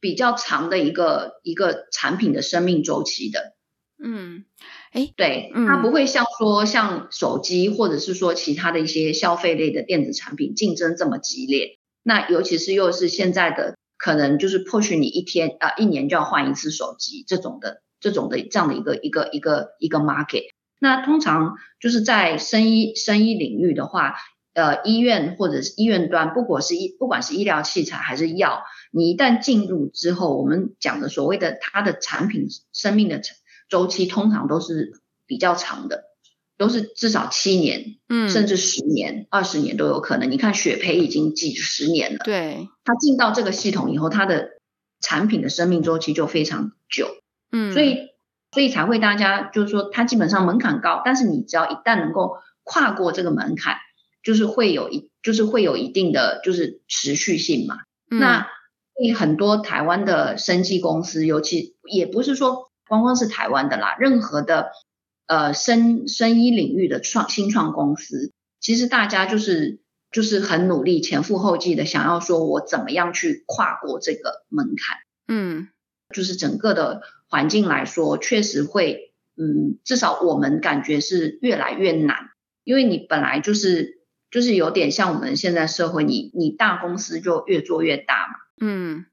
比较长的一个一个产品的生命周期的，嗯，哎，对，它不会像说像手机或者是说其他的一些消费类的电子产品竞争这么激烈。那尤其是又是现在的可能就是 push 你一天啊、呃、一年就要换一次手机这种的这种的这样的一个一个一个一个 market。那通常就是在生医生医领域的话，呃，医院或者是医院端，不管是医不管是医疗器材还是药。你一旦进入之后，我们讲的所谓的它的产品生命的周期，通常都是比较长的，都是至少七年，嗯，甚至十年、二十年都有可能。你看雪培已经几十年了，对，它进到这个系统以后，它的产品的生命周期就非常久，嗯，所以所以才会大家就是说，它基本上门槛高，但是你只要一旦能够跨过这个门槛，就是会有一就是会有一定的就是持续性嘛，嗯、那。很多台湾的生技公司，尤其也不是说光光是台湾的啦，任何的呃生生医领域的创新创公司，其实大家就是就是很努力，前赴后继的想要说，我怎么样去跨过这个门槛？嗯，就是整个的环境来说，确实会，嗯，至少我们感觉是越来越难，因为你本来就是就是有点像我们现在社会，你你大公司就越做越大嘛。嗯，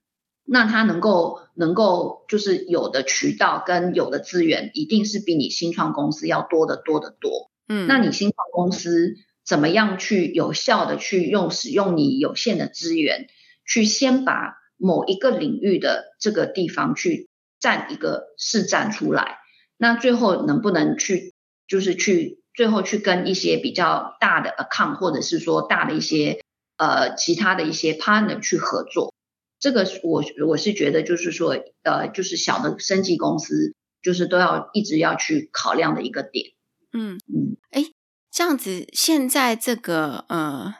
那他能够能够就是有的渠道跟有的资源，一定是比你新创公司要多得多得多。嗯，那你新创公司怎么样去有效的去用使用你有限的资源，去先把某一个领域的这个地方去占一个市占出来，那最后能不能去就是去最后去跟一些比较大的 account 或者是说大的一些呃其他的一些 partner 去合作？这个我我是觉得就是说，呃，就是小的生技公司，就是都要一直要去考量的一个点。嗯嗯，哎，这样子，现在这个呃，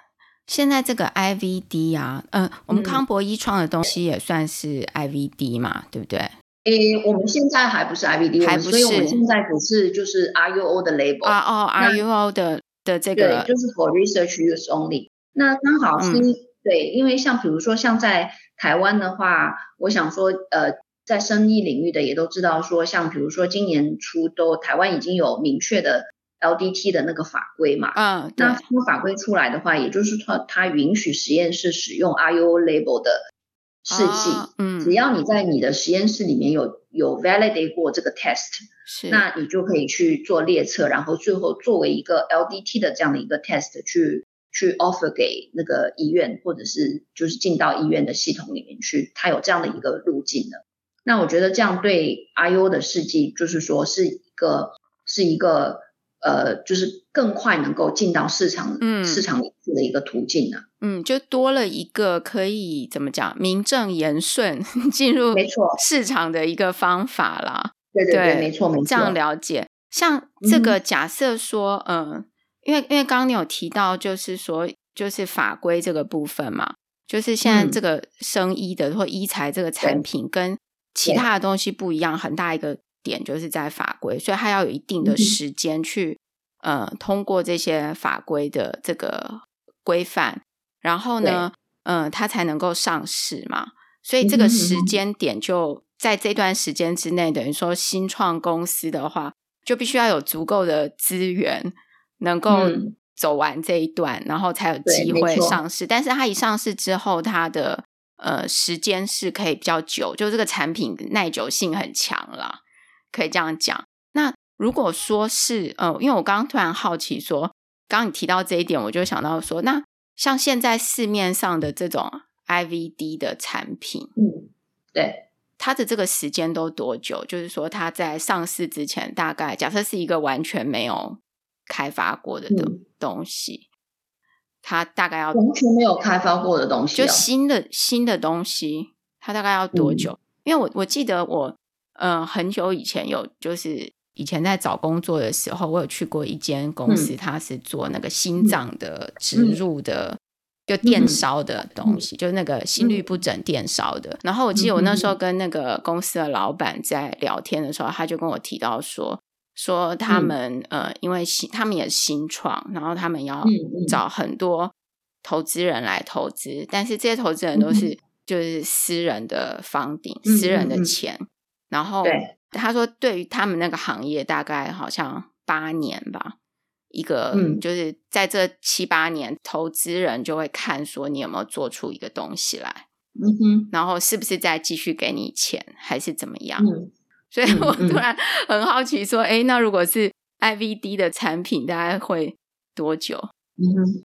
现在这个 IVD 啊，呃，我们康博医创的东西也算是 IVD 嘛，嗯、对不对？诶，我们现在还不是 IBD，还不是，所以我们现在只是就是 RUO 的 label 啊哦，RUO 的的这个，对，就是 for research use only。那刚好是、嗯、对，因为像比如说像在台湾的话，我想说，呃，在生意领域的也都知道说，像比如说今年初都台湾已经有明确的 LDT 的那个法规嘛，嗯，那这个法规出来的话，也就是说它允许实验室使用 RUO label 的试剂，哦，嗯，只要你在你的实验室里面有有 validate 过这个 test，是，那你就可以去做列测，然后最后作为一个 LDT 的这样的一个 test 去。去 offer 给那个医院，或者是就是进到医院的系统里面去，它有这样的一个路径的。那我觉得这样对 RUO 的试剂，就是说是一个是一个呃，就是更快能够进到市场、嗯、市场的一个途径呢。嗯，就多了一个可以怎么讲名正言顺 进入没错市场的一个方法啦。对对对，对没错没错。这样了解，像这个假设说，嗯。呃因为因为刚刚你有提到，就是说就是法规这个部分嘛，就是现在这个生医的或医材这个产品跟其他的东西不一样，很大一个点就是在法规，所以它要有一定的时间去呃通过这些法规的这个规范，然后呢，嗯、呃，它才能够上市嘛。所以这个时间点就在这段时间之内，等于说新创公司的话，就必须要有足够的资源。能够走完这一段，嗯、然后才有机会上市。但是它一上市之后，它的呃时间是可以比较久，就这个产品耐久性很强了，可以这样讲。那如果说是呃，因为我刚刚突然好奇说，刚刚你提到这一点，我就想到说，那像现在市面上的这种 IVD 的产品，嗯，对，它的这个时间都多久？就是说它在上市之前，大概假设是一个完全没有。开发过的东东西，嗯，它大概要完全没有开发过的东西，哦，就新的新的东西，它大概要多久？嗯，因为我我记得我嗯、呃，很久以前有，就是以前在找工作的时候，我有去过一间公司，它、嗯、是做那个心脏的植入的。嗯就电烧的东西，嗯、就是那个心律不整电烧的。嗯、然后我记得我那时候跟那个公司的老板在聊天的时候，他就跟我提到说，说他们、嗯、呃，因为新他们也是新创，然后他们要找很多投资人来投资，嗯、但是这些投资人都是就是私人的 funding、嗯、私人的钱。嗯、然后他说，对于他们那个行业，大概好像八年吧。一个，嗯，就是在这七八年，投资人就会看说你有没有做出一个东西来，嗯哼，然后是不是再继续给你钱，还是怎么样？嗯，所以我突然很好奇，说，哎，那如果是 IVD 的产品，大概会多久？嗯哼，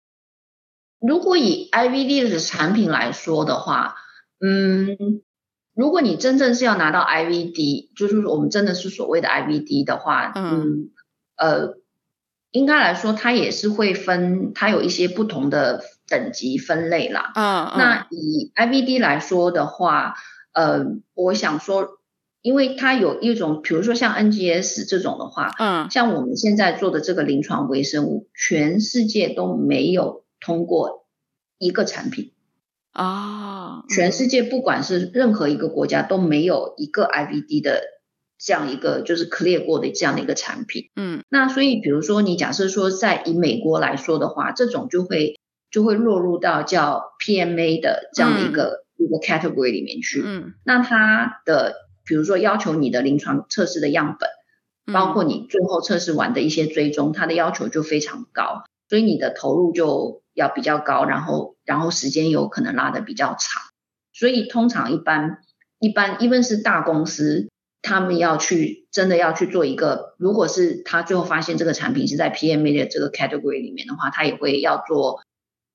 如果以 IVD 的产品来说的话，嗯，如果你真正是要拿到 IVD，就是我们真的是所谓的 IVD 的话，嗯，嗯呃。应该来说，它也是会分，它有一些不同的等级分类啦。嗯，嗯，那以 IVD 来说的话，呃，我想说，因为它有一种，比如说像 NGS 这种的话，嗯，像我们现在做的这个临床微生物，全世界都没有通过一个产品。啊，嗯，全世界不管是任何一个国家都没有一个 IVD 的。这样一个就是 clear 过的这样的一个产品，嗯，那所以比如说你假设说在以美国来说的话，这种就会就会落入到叫 PMA 的这样的一个、嗯、一个 category 里面去，嗯，那它的比如说要求你的临床测试的样本，包括你最后测试完的一些追踪，它的要求就非常高，所以你的投入就要比较高，然后然后时间有可能拉的比较长，所以通常一般一般因为是大公司。他们要去真的要去做一个，如果是他最后发现这个产品是在 PMA 的这个 category 里面的话，他也会要做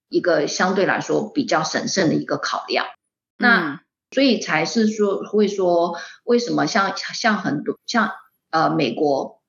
一个相对来说比较审慎的一个考量。嗯、那所以才是说会说为什么像像很多像呃美国，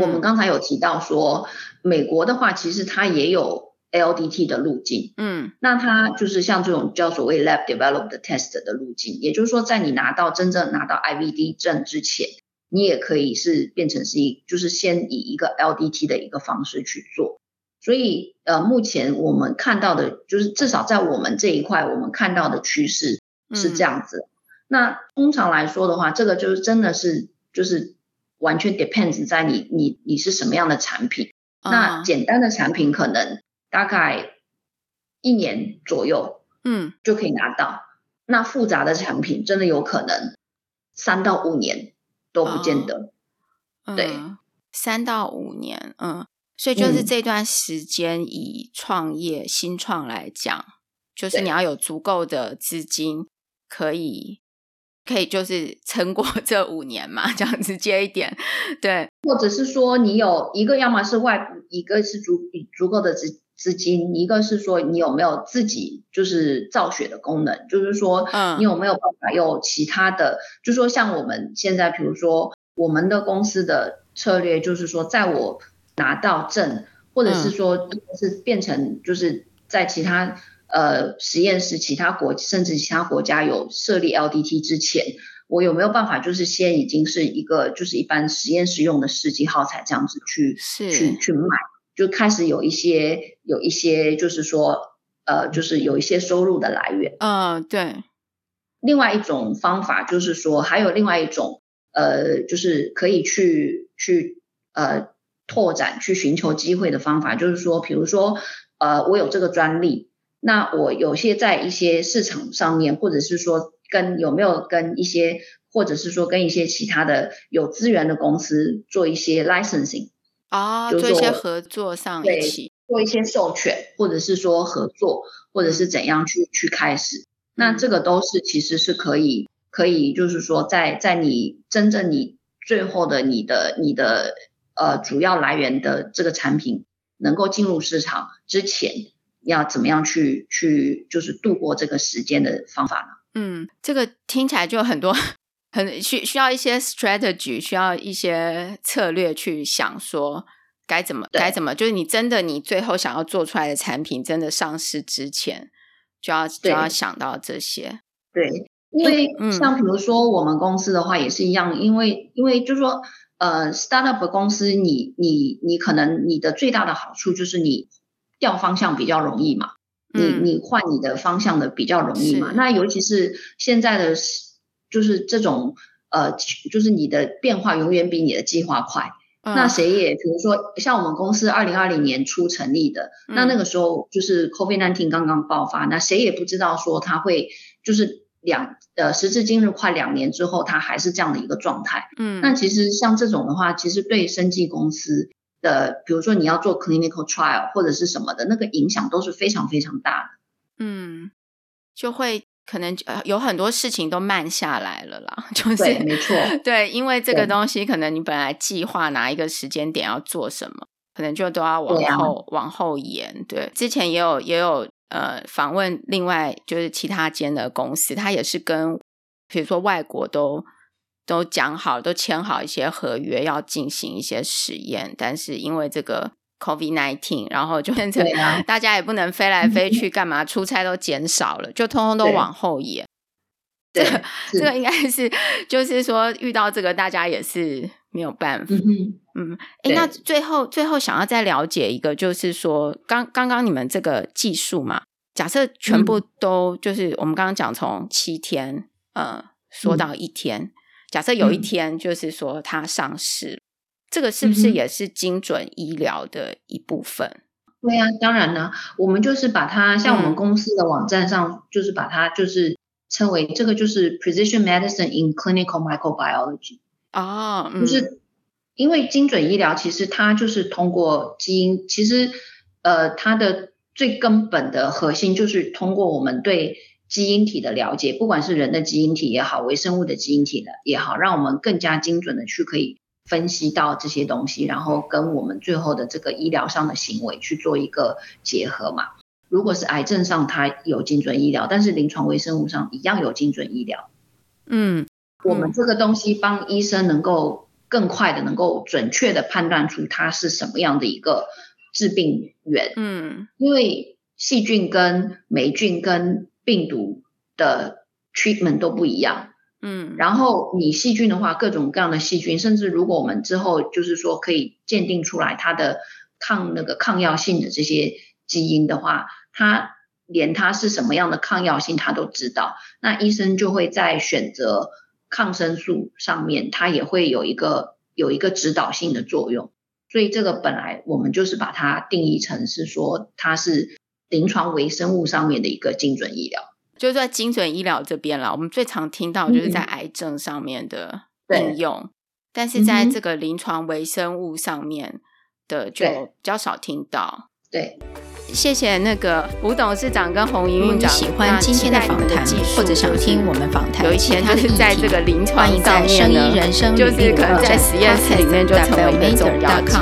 我们刚才有提到说美国的话，其实它也有。LDT 的路径，嗯，那它就是像这种叫所谓 lab developed test 的路径，也就是说，在你拿到真正拿到 IVD 证之前，你也可以是变成是一，就是先以一个 LDT 的一个方式去做。所以，呃，目前我们看到的，就是至少在我们这一块，我们看到的趋势是这样子。嗯、那通常来说的话，这个就是真的是就是完全 depends 在你你你是什么样的产品。嗯、那简单的产品可能。大概一年左右，嗯，就可以拿到。嗯、那复杂的产品真的有可能三到五年都不见得。嗯、对，三到五年，嗯，所以就是这段时间以创业、嗯、新创来讲，就是你要有足够的资金，可以可以就是撑过这五年嘛，这样直接一点，对。或者是说你有一个，要么是外部，一个是足足够的资。资金，一个是说你有没有自己就是造血的功能，就是说，嗯，你有没有办法有其他的，嗯、就是说像我们现在，比如说我们的公司的策略，就是说，在我拿到证，或者是说是变成就是在其他呃实验室、其他国甚至其他国家有设立 LDT 之前，我有没有办法就是先已经是一个就是一般实验室用的试剂耗材这样子去去去卖。就开始有一些有一些，就是说，呃，就是有一些收入的来源。嗯，对。另外一种方法就是说，还有另外一种，呃，就是可以去去呃拓展、去寻求机会的方法，就是说，比如说，呃，我有这个专利，那我有些在一些市场上面，或者是说跟有没有跟一些，或者是说跟一些其他的有资源的公司做一些 licensing。啊，做一些合作上一起做一些授权，或者是说合作，或者是怎样去、嗯、去开始，那这个都是其实是可以可以，就是说在在你真正你最后的你的你的呃主要来源的这个产品能够进入市场之前，要怎么样去去就是度过这个时间的方法呢？嗯，这个听起来就很多。很需需要一些 strategy，需要一些策略去想说该怎么该怎么，就是你真的你最后想要做出来的产品真的上市之前，就要就要想到这些。对，因为像比如说我们公司的话也是一样，因为因为就是说呃，startup 公司你你你可能你的最大的好处就是你调方向比较容易嘛，嗯、你你换你的方向的比较容易嘛。那尤其是现在的，就是这种呃，就是你的变化永远比你的计划快。那谁也，比如说像我们公司二零二零年初成立的，嗯、那那个时候就是 COVID-19 刚刚爆发，那谁也不知道说它会就是两呃时至今日快两年之后，它还是这样的一个状态。嗯，那其实像这种的话，其实对生技公司的，比如说你要做 clinical trial 或者是什么的，那个影响都是非常非常大的。嗯，就会。可能呃有很多事情都慢下来了啦，就是，没错，对，因为这个东西可能你本来计划哪一个时间点要做什么，可能就都要往后、啊、往后延。对，之前也有也有呃访问另外就是其他间的公司，他也是跟比如说外国都都讲好，都签好一些合约，要进行一些实验，但是因为这个。COVID-19，然后就变成大家也不能飞来飞去，干嘛出差都减少了，就通通都往后延。这个这个应该是，就是说遇到这个大家也是没有办法。嗯，哎，那最后最后想要再了解一个，就是说刚刚刚你们这个技术嘛，假设全部都就是我们刚刚讲从七天呃说到一天，假设有一天就是说它上市。这个是不是也是精准医疗的一部分？嗯、对呀、啊，当然呢，我们就是把它像我们公司的网站上，就是把它就是称为这个就是 precision medicine in clinical microbiology 哦，嗯、就是因为精准医疗其实它就是通过基因，其实呃它的最根本的核心就是通过我们对基因体的了解，不管是人的基因体也好，微生物的基因体的也好，让我们更加精准的去可以。分析到这些东西，然后跟我们最后的这个医疗上的行为去做一个结合嘛。如果是癌症上，它有精准医疗，但是临床微生物上一样有精准医疗。嗯，我们这个东西帮医生能够更快的、能够准确的判断出它是什么样的一个致病源。嗯，因为细菌跟霉菌跟病毒的 treatment 都不一样。嗯，然后你细菌的话，各种各样的细菌，甚至如果我们之后就是说可以鉴定出来它的抗那个抗药性的这些基因的话，它连它是什么样的抗药性它都知道，那医生就会在选择抗生素上面，它也会有一个有一个指导性的作用。所以这个本来我们就是把它定义成是说它是临床微生物上面的一个精准医疗。就是在精准医疗这边啦，我们最常听到就是在癌症上面的应用，嗯、但是在这个临床微生物上面的就比较少听到。对，谢谢那个吴董事长跟洪营运长。喜欢今天的访谈，或者想听我们访谈，有一些就是在这个临床上面呢，就是可能在实验室里面就成为一个重要的，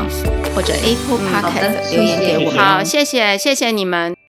或者 Apple Podcast 留言给我。好，谢谢谢谢你们。